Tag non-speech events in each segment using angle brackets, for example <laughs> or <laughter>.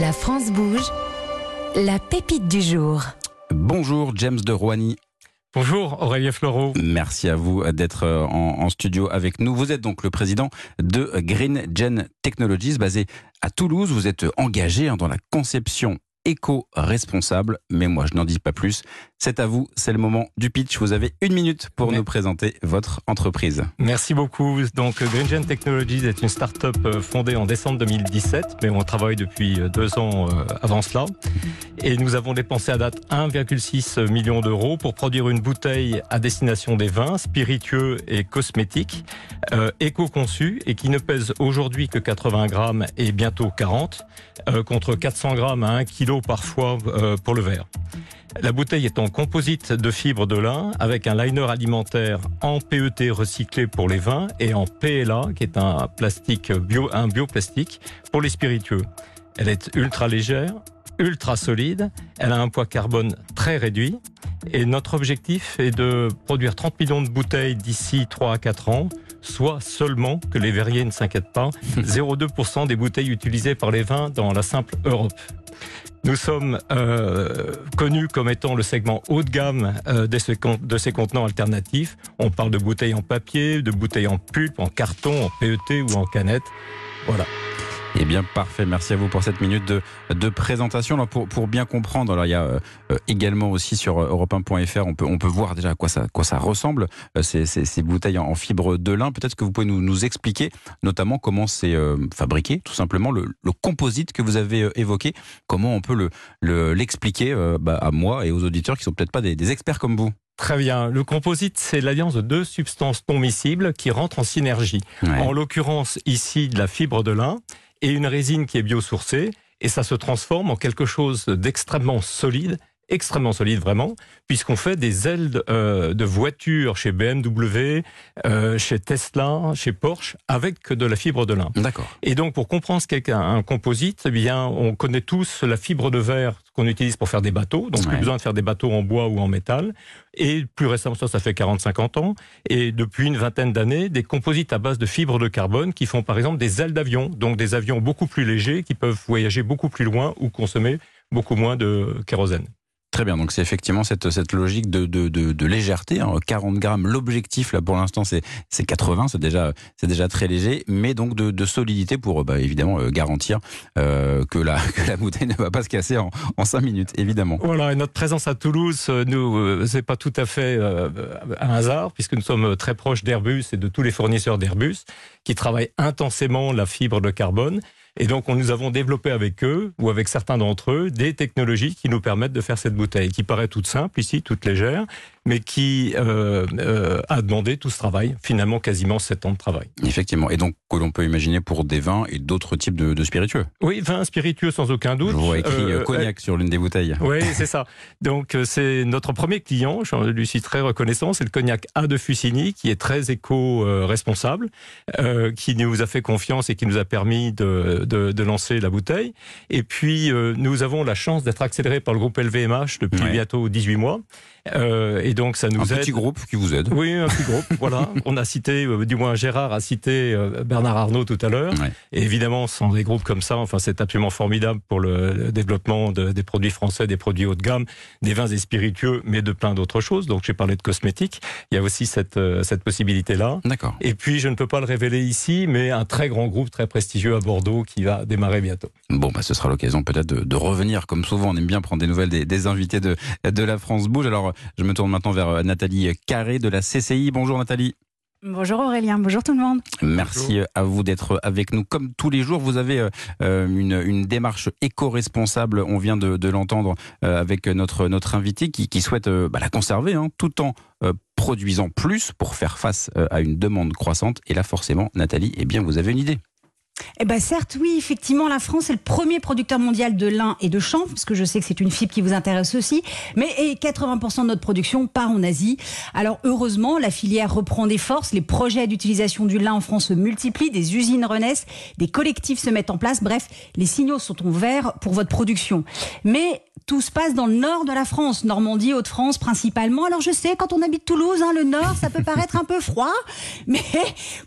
La France bouge. La pépite du jour. Bonjour James de Rouany. Bonjour Aurélien Fleureau. Merci à vous d'être euh, en, en, studio avec nous. Vous êtes donc le président de Green Gen Technologies basé à Toulouse. Vous êtes engagé hein, dans la conception éco-responsable. Mais moi, je n'en dis pas plus. C'est à vous, c'est le moment du pitch. Vous avez une minute pour nous présenter votre entreprise. Merci beaucoup. Donc, GreenGen Technologies est une start-up euh, fondée en décembre 2017, mais on travaille depuis euh, deux ans avant cela. Et nous avons dépensé à date 1,6 million d'euros pour produire une bouteille à destination des vins, spiritueux et cosmétiques, euh, éco-conçus et qui ne pèse aujourd'hui que 80 grammes et bientôt 40, euh, contre 400 grammes à 1 kg parfois euh, pour le verre. La bouteille est en composite de fibres de lin avec un liner alimentaire en PET recyclé pour les vins et en PLA qui est un plastique bio, un bioplastique pour les spiritueux. Elle est ultra légère, ultra solide, elle a un poids carbone très réduit et notre objectif est de produire 30 millions de bouteilles d'ici 3 à 4 ans, soit seulement, que les verriers ne s'inquiètent pas, <laughs> 0,2% des bouteilles utilisées par les vins dans la simple Europe. Nous sommes euh, connus comme étant le segment haut de gamme euh, de, ces de ces contenants alternatifs. On parle de bouteilles en papier, de bouteilles en pulpe, en carton, en PET ou en canette. Voilà. Eh bien, parfait. Merci à vous pour cette minute de, de présentation. Alors, pour, pour bien comprendre, alors, il y a euh, également aussi sur europe1.fr, on peut, on peut voir déjà à quoi ça, quoi ça ressemble, euh, ces, ces, ces, bouteilles en, fibre de lin. Peut-être que vous pouvez nous, nous expliquer notamment comment c'est euh, fabriqué, tout simplement, le, le, composite que vous avez euh, évoqué. Comment on peut l'expliquer le, bah, à moi et aux auditeurs qui sont peut-être pas des, des experts comme vous Très bien. Le composite, c'est l'alliance de deux substances non miscibles qui rentrent en synergie. Ouais. En l'occurrence, ici, de la fibre de lin et une résine qui est biosourcée, et ça se transforme en quelque chose d'extrêmement solide, extrêmement solide vraiment, puisqu'on fait des ailes de, euh, de voitures chez BMW, euh, chez Tesla, chez Porsche, avec de la fibre de lin. D'accord. Et donc, pour comprendre ce qu'est un composite, eh bien, on connaît tous la fibre de verre qu'on utilise pour faire des bateaux, donc ouais. plus besoin de faire des bateaux en bois ou en métal. Et plus récemment, ça, ça fait 40-50 ans. Et depuis une vingtaine d'années, des composites à base de fibres de carbone qui font par exemple des ailes d'avion, donc des avions beaucoup plus légers qui peuvent voyager beaucoup plus loin ou consommer beaucoup moins de kérosène. Très bien, donc c'est effectivement cette, cette logique de, de, de, de légèreté. Hein. 40 grammes, l'objectif là pour l'instant c'est 80, c'est déjà déjà très léger, mais donc de, de solidité pour bah, évidemment euh, garantir euh, que la que la bouteille ne va pas se casser en, en 5 minutes, évidemment. Voilà, et notre présence à Toulouse, nous euh, c'est pas tout à fait euh, un hasard puisque nous sommes très proches d'Airbus et de tous les fournisseurs d'Airbus qui travaillent intensément la fibre de carbone. Et donc, on, nous avons développé avec eux, ou avec certains d'entre eux, des technologies qui nous permettent de faire cette bouteille, qui paraît toute simple ici, toute légère, mais qui euh, euh, a demandé tout ce travail, finalement quasiment 7 ans de travail. Effectivement, et donc que l'on peut imaginer pour des vins et d'autres types de, de, spiritueux. Oui, vins spiritueux sans aucun doute. Je vois écrit euh, cognac sur l'une des bouteilles. Oui, <laughs> c'est ça. Donc c'est notre premier client, je lui suis très reconnaissant, c'est le cognac A de Fussigny, qui est très éco-responsable, qui nous a fait confiance et qui nous a permis de, de, de lancer la bouteille. Et puis nous avons la chance d'être accélérés par le groupe LVMH depuis ouais. bientôt 18 mois. Et donc ça nous un aide. Un petit groupe qui vous aide. Oui, un petit groupe. voilà. <laughs> On a cité, euh, du moins Gérard a cité euh, Bernard Arnault tout à l'heure. Ouais. Et évidemment, sans des groupes comme ça, enfin c'est absolument formidable pour le, le développement de, des produits français, des produits haut de gamme, des vins et spiritueux, mais de plein d'autres choses. Donc j'ai parlé de cosmétiques. Il y a aussi cette euh, cette possibilité là. D'accord. Et puis je ne peux pas le révéler ici, mais un très grand groupe très prestigieux à Bordeaux qui va démarrer bientôt. Bon, bah ce sera l'occasion peut-être de, de, revenir. Comme souvent, on aime bien prendre des nouvelles des, des invités de de la France Bouge. Alors je me tourne maintenant vers euh, Nathalie Carré de la CCI. Bonjour Nathalie. Bonjour Aurélien, bonjour tout le monde. Merci bonjour. à vous d'être avec nous. Comme tous les jours, vous avez euh, une, une, démarche éco-responsable, on vient de, de l'entendre euh, avec notre, notre invité qui, qui souhaite euh, bah, la conserver hein, tout en euh, produisant plus pour faire face euh, à une demande croissante. Et là, forcément, Nathalie, eh bien, vous avez une idée. Eh ben certes, oui, effectivement, la France est le premier producteur mondial de lin et de chanvre, parce que je sais que c'est une fibre qui vous intéresse aussi. Mais et 80% de notre production part en Asie. Alors heureusement, la filière reprend des forces. Les projets d'utilisation du lin en France se multiplient, des usines renaissent, des collectifs se mettent en place. Bref, les signaux sont au vert pour votre production. Mais tout se passe dans le nord de la France, Normandie, Haute-France principalement. Alors je sais, quand on habite Toulouse, hein, le nord, ça peut paraître un peu froid, mais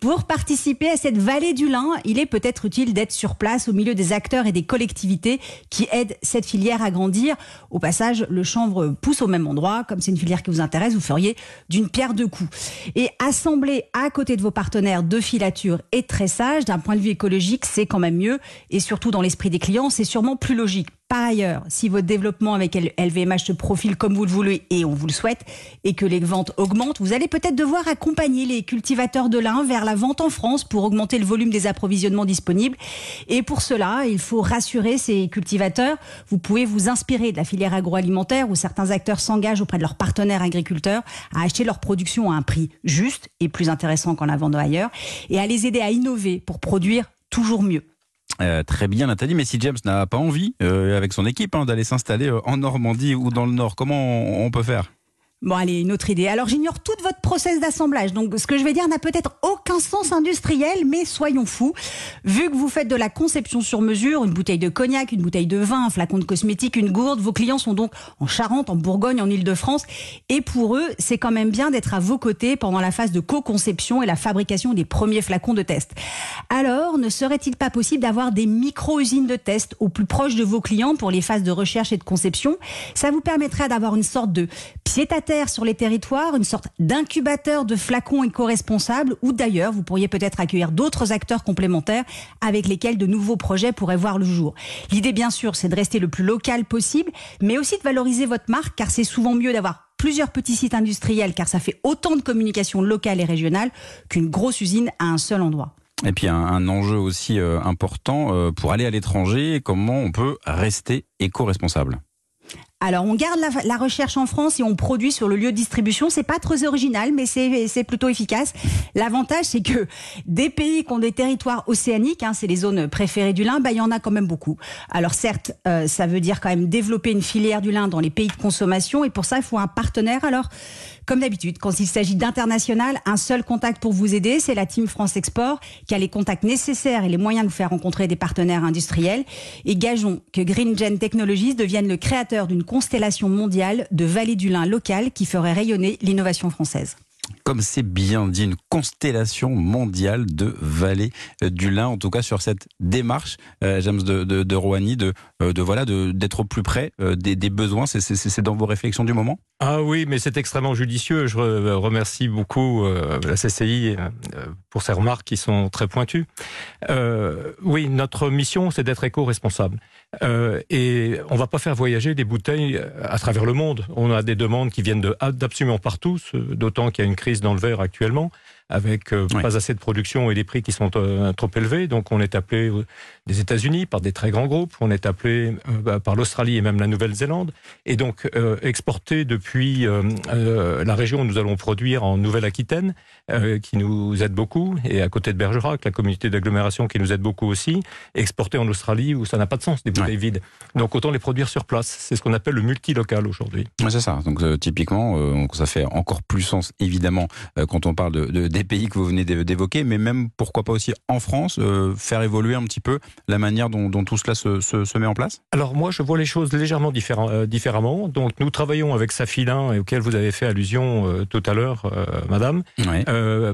pour participer à cette vallée du lin, il est peut-être utile d'être sur place au milieu des acteurs et des collectivités qui aident cette filière à grandir. Au passage, le chanvre pousse au même endroit. Comme c'est une filière qui vous intéresse, vous feriez d'une pierre deux coups. Et assembler à côté de vos partenaires de filature et de tressage, d'un point de vue écologique, c'est quand même mieux. Et surtout dans l'esprit des clients, c'est sûrement plus logique. Par ailleurs, si votre développement avec LVMH se profile comme vous le voulez et on vous le souhaite, et que les ventes augmentent, vous allez peut-être devoir accompagner les cultivateurs de lin vers la vente en France pour augmenter le volume des approvisionnements disponibles. Et pour cela, il faut rassurer ces cultivateurs. Vous pouvez vous inspirer de la filière agroalimentaire où certains acteurs s'engagent auprès de leurs partenaires agriculteurs à acheter leur production à un prix juste et plus intéressant qu'en la vendant ailleurs et à les aider à innover pour produire toujours mieux. Euh, très bien, Nathalie. Mais si James n'a pas envie, euh, avec son équipe, hein, d'aller s'installer euh, en Normandie ou dans le Nord, comment on peut faire? Bon, allez, une autre idée. Alors, j'ignore toute votre process d'assemblage. Donc, ce que je vais dire n'a peut-être aucun sens industriel, mais soyons fous. Vu que vous faites de la conception sur mesure, une bouteille de cognac, une bouteille de vin, un flacon de cosmétique, une gourde, vos clients sont donc en Charente, en Bourgogne, en Ile-de-France. Et pour eux, c'est quand même bien d'être à vos côtés pendant la phase de co-conception et la fabrication des premiers flacons de test. Alors, ne serait-il pas possible d'avoir des micro-usines de test au plus proche de vos clients pour les phases de recherche et de conception? Ça vous permettrait d'avoir une sorte de pied à sur les territoires, une sorte d'incubateur de flacons éco-responsables, ou d'ailleurs, vous pourriez peut-être accueillir d'autres acteurs complémentaires avec lesquels de nouveaux projets pourraient voir le jour. L'idée, bien sûr, c'est de rester le plus local possible, mais aussi de valoriser votre marque, car c'est souvent mieux d'avoir plusieurs petits sites industriels, car ça fait autant de communication locale et régionale qu'une grosse usine à un seul endroit. Et puis un, enjeu aussi euh, important euh, pour aller à l'étranger, comment on peut rester éco-responsable? Alors, on garde la, recherche en France et on produit sur le lieu de distribution. C'est pas très original, mais c'est plutôt efficace. L'avantage, c'est que des pays qui ont des territoires océaniques, hein, c'est les zones préférées du lin, bah, il y en a quand même beaucoup. Alors, certes, euh, ça veut dire quand même développer une filière du lin dans les pays de consommation, et pour ça, il faut un partenaire. Alors, comme d'habitude, quand il s'agit d'international, un seul contact pour vous aider, c'est la Team France Export qui a les contacts nécessaires et les moyens de vous faire rencontrer des partenaires industriels. Et gageons que Green Gen Technologies devienne le créateur d'une constellation mondiale de vallées du lin local qui ferait rayonner l'innovation française comme c'est bien dit, une constellation mondiale de vallées euh, du lin, en tout cas sur cette démarche, euh, James de, de, de Rouhani, de, euh, d'être au plus près des, besoins. C'est dans vos réflexions du moment? Ah oui, mais c'est extrêmement judicieux. Je remercie beaucoup la CCI pour ses remarques qui sont très pointues. oui, notre mission, c'est d'être éco-responsable. Et on va pas faire voyager des bouteilles à travers le monde. On a des demandes qui viennent d'absolument partout, d'autant qu'il y a une crise dans le verre actuellement avec euh, pas assez de production et des prix qui sont euh, trop élevés. Donc on est appelé euh, des États-Unis par des très grands groupes, on est appelé bah, par l'Australie et même la Nouvelle-Zélande. Et donc exporter depuis la région où nous allons produire en Nouvelle-Aquitaine, qui nous aide beaucoup, et à côté de Bergerac, la communauté d'agglomération qui nous aide beaucoup aussi, exporter en Australie où ça n'a pas de sens, des bouteilles vides. Donc autant les produire sur place. C'est ce qu'on appelle le multilocal aujourd'hui. c'est ça. Donc typiquement, ça fait encore plus sens évidemment quand on parle de, de des pays que vous venez d'évoquer, mais même pourquoi pas aussi en France, euh, faire évoluer un petit peu la manière dont, tout cela se, met en place? Alors moi, je vois les choses légèrement euh, différemment. Donc nous travaillons avec Safilin, auquel vous avez fait allusion euh, tout à l'heure, Madame,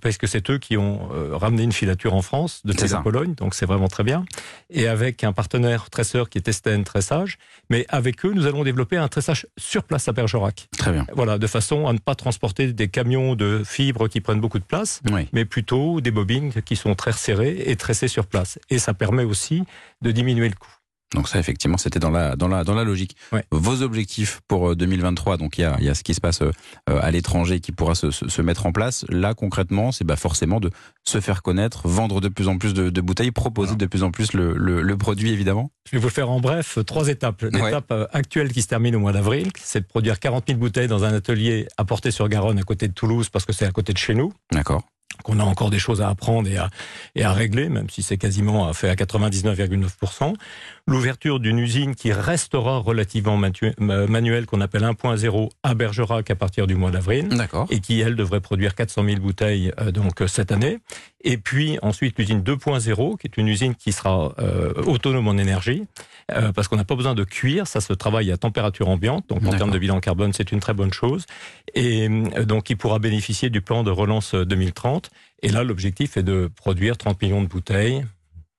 parce que c'est eux qui ont ramené une filature en France depuis la Pologne, donc c'est vraiment très bien. Et avec un partenaire tresseur qui est Esten Tressage, mais avec eux, nous allons développer un tressage sur place à Bergerac. Très bien. Voilà, de façon à ne pas transporter des camions de fibres qui prennent beaucoup de place mais plutôt des bobines qui sont très serrées et tressées sur place. Et ça permet aussi de diminuer le coût. Donc ça, effectivement, c'était dans la, dans, la, dans la logique. Vos objectifs pour 2023, euh, donc il y a, y a ce qui se passe euh, à l'étranger qui pourra se, se, mettre en place. Là, concrètement, c'est bah forcément de se faire connaître, vendre de plus en plus de, de bouteilles, proposer de plus en plus le, le, le, produit, évidemment. Je vais vous faire en bref trois étapes. L'étape euh, actuelle qui se termine au mois d'avril, c'est de produire 40 000 bouteilles dans un atelier à Portée-sur-Garonne, à côté de Toulouse, parce que c'est à côté de chez nous. D'accord qu'on a encore des choses à apprendre et à, et à régler, même si c'est quasiment fait à 99,9%. L'ouverture d'une usine qui restera relativement manuelle, qu'on appelle 1.0 à Bergerac à partir du mois d'avril. Et qui, elle, devrait produire 400 000 bouteilles euh, donc euh, cette année. Et puis ensuite l'usine 2.0, qui est une usine qui sera euh, autonome en énergie, parce qu'on n'a pas besoin de cuire, ça se travaille à température ambiante, donc en termes de bilan carbone, c'est une très bonne chose. Et donc qui pourra bénéficier du plan de relance 2030. Et là, l'objectif est de produire 30 millions de bouteilles,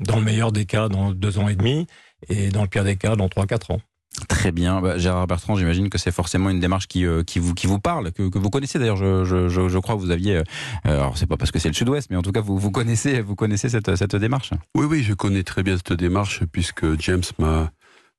dans le meilleur des cas, dans deux ans et demi, et dans le pire des cas, dans 3-4 ans. Très bien. Bah, Gérard Bertrand, j'imagine que c'est forcément une démarche qui, euh, qui, vous, qui vous parle, que, que vous connaissez d'ailleurs. Je, je, je, crois que vous aviez. Euh, alors, c'est pas parce que c'est le sud-ouest, mais en tout cas, vous, vous connaissez, vous connaissez cette, cette démarche. Oui, oui, je connais très bien cette démarche, puisque James m'a,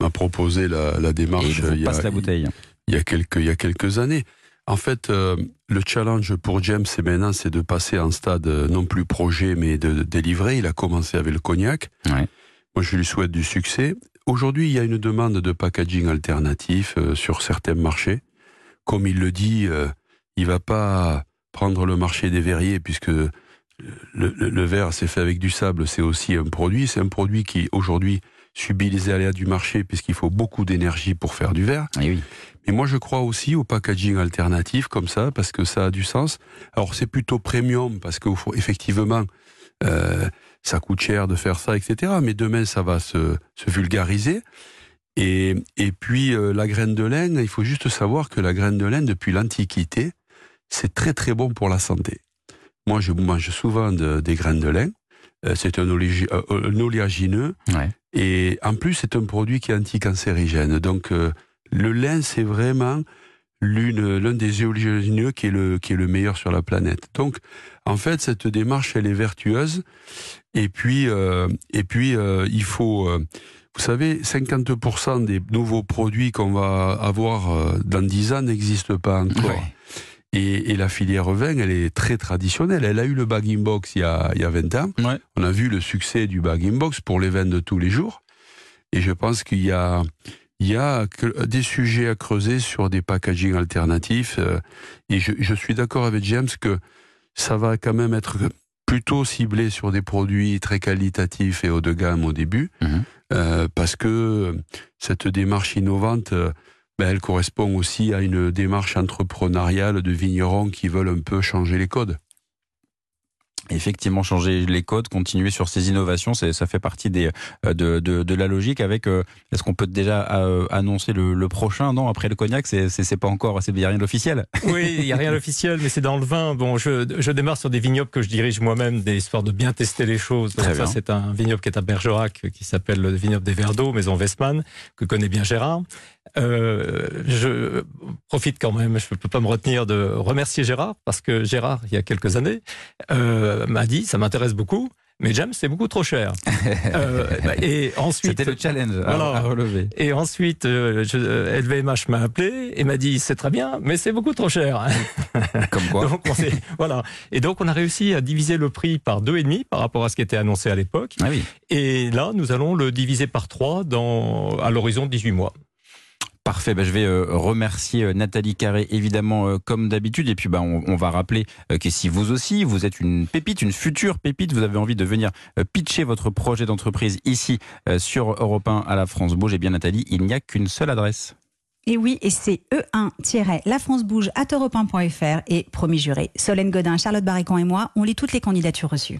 m'a proposé la, la démarche il, y a, la bouteille. Il, y a quelques, il y a quelques années. En fait, euh, le challenge pour James, c'est maintenant, c'est de passer en stade non plus projet, mais de, délivrer. Il a commencé avec le cognac. Ouais. Moi, je lui souhaite du succès. Aujourd'hui, il y a une demande de packaging alternatif euh, sur certains marchés. Comme il le dit, euh, il va pas prendre le marché des verriers puisque le, le, verre, c'est fait avec du sable, c'est aussi un produit. C'est un produit qui, aujourd'hui, subit les aléas du marché puisqu'il faut beaucoup d'énergie pour faire du verre. Eh oui. Mais moi, je crois aussi au packaging alternatif comme ça parce que ça a du sens. Alors, c'est plutôt premium parce qu'effectivement, euh, ça coûte cher de faire ça, etc. Mais demain, ça va se, se vulgariser. Et, et puis, euh, la graine de laine, il faut juste savoir que la graine de laine, depuis l'Antiquité, c'est très très bon pour la santé. Moi, je mange souvent des graines de laine. Euh, c'est un, euh, un, oléagineux. Et en plus, c'est un produit qui est anticancérigène. Donc, le lin, c'est vraiment l'un des oléagineux qui est, le, qui est le meilleur sur la planète. Donc, en fait, cette démarche, elle est vertueuse. Et puis, euh, et puis euh, il faut... Euh, vous savez, 50% des nouveaux produits qu'on va avoir dans 10 ans n'existent pas encore. Et, et, la filière vin, elle est très traditionnelle. Elle a eu le bagging box il y a, il y a 20 ans. On a vu le succès du bagging box pour les vins de tous les jours. Et je pense qu'il y a, il y a des sujets à creuser sur des packaging alternatifs. Et je, je suis d'accord avec James que ça va quand même être plutôt ciblé sur des produits très qualitatifs et haut de gamme au début, mhm. euh, parce que cette démarche innovante, euh, ben, elle correspond aussi à une démarche entrepreneuriale de vignerons qui veulent un peu changer les codes effectivement changer les codes, continuer sur ces innovations, ça fait partie des, euh, de, de, de la logique. Avec, euh, est-ce qu'on peut déjà euh, annoncer le, le, prochain Non, après le cognac, c'est c'est pas encore, il n'y a rien d'officiel. <laughs> Oui, il n'y a rien d'officiel, mais c'est dans le vin. Bon, je, je démarre sur des vignobles que je dirige moi-même, des histoires de bien tester les choses. Donc ça, c'est un vignoble qui est à Bergerac, qui s'appelle le vignoble des Verts d'eau, maison Westman, que connaît bien Gérard. Euh, je profite quand même, je ne peux pas me retenir de remercier Gérard, parce que Gérard, il y a quelques années, euh, m'a dit, ça m'intéresse beaucoup, mais James, c'est beaucoup trop cher. <laughs> euh, et ensuite, c'était le challenge à, relever. Et ensuite, euh, LVMH m'a appelé et m'a dit c'est très bien, mais c'est beaucoup trop cher. <laughs> Comme quoi. donc, on <laughs> voilà. Et donc, on a réussi à diviser le prix par deux et demi par rapport à ce qui était annoncé à l'époque. Ah oui. Et là, nous allons le diviser par trois dans à l'horizon de 18 mois. Bah, je vais euh, remercier euh, Nathalie Carré évidemment euh, comme d'habitude et puis bah, on, va rappeler que si vous aussi vous êtes une pépite, une future pépite, vous avez envie de venir pitcher votre projet d'entreprise ici sur Europe 1 à la France Bouge, et eh bien Nathalie, il n'y a qu'une seule adresse. Et oui, et c'est E1-La France Bouge à europe et promis juré, Solène Godin, Charlotte Barricon et moi, on lit toutes les candidatures reçues.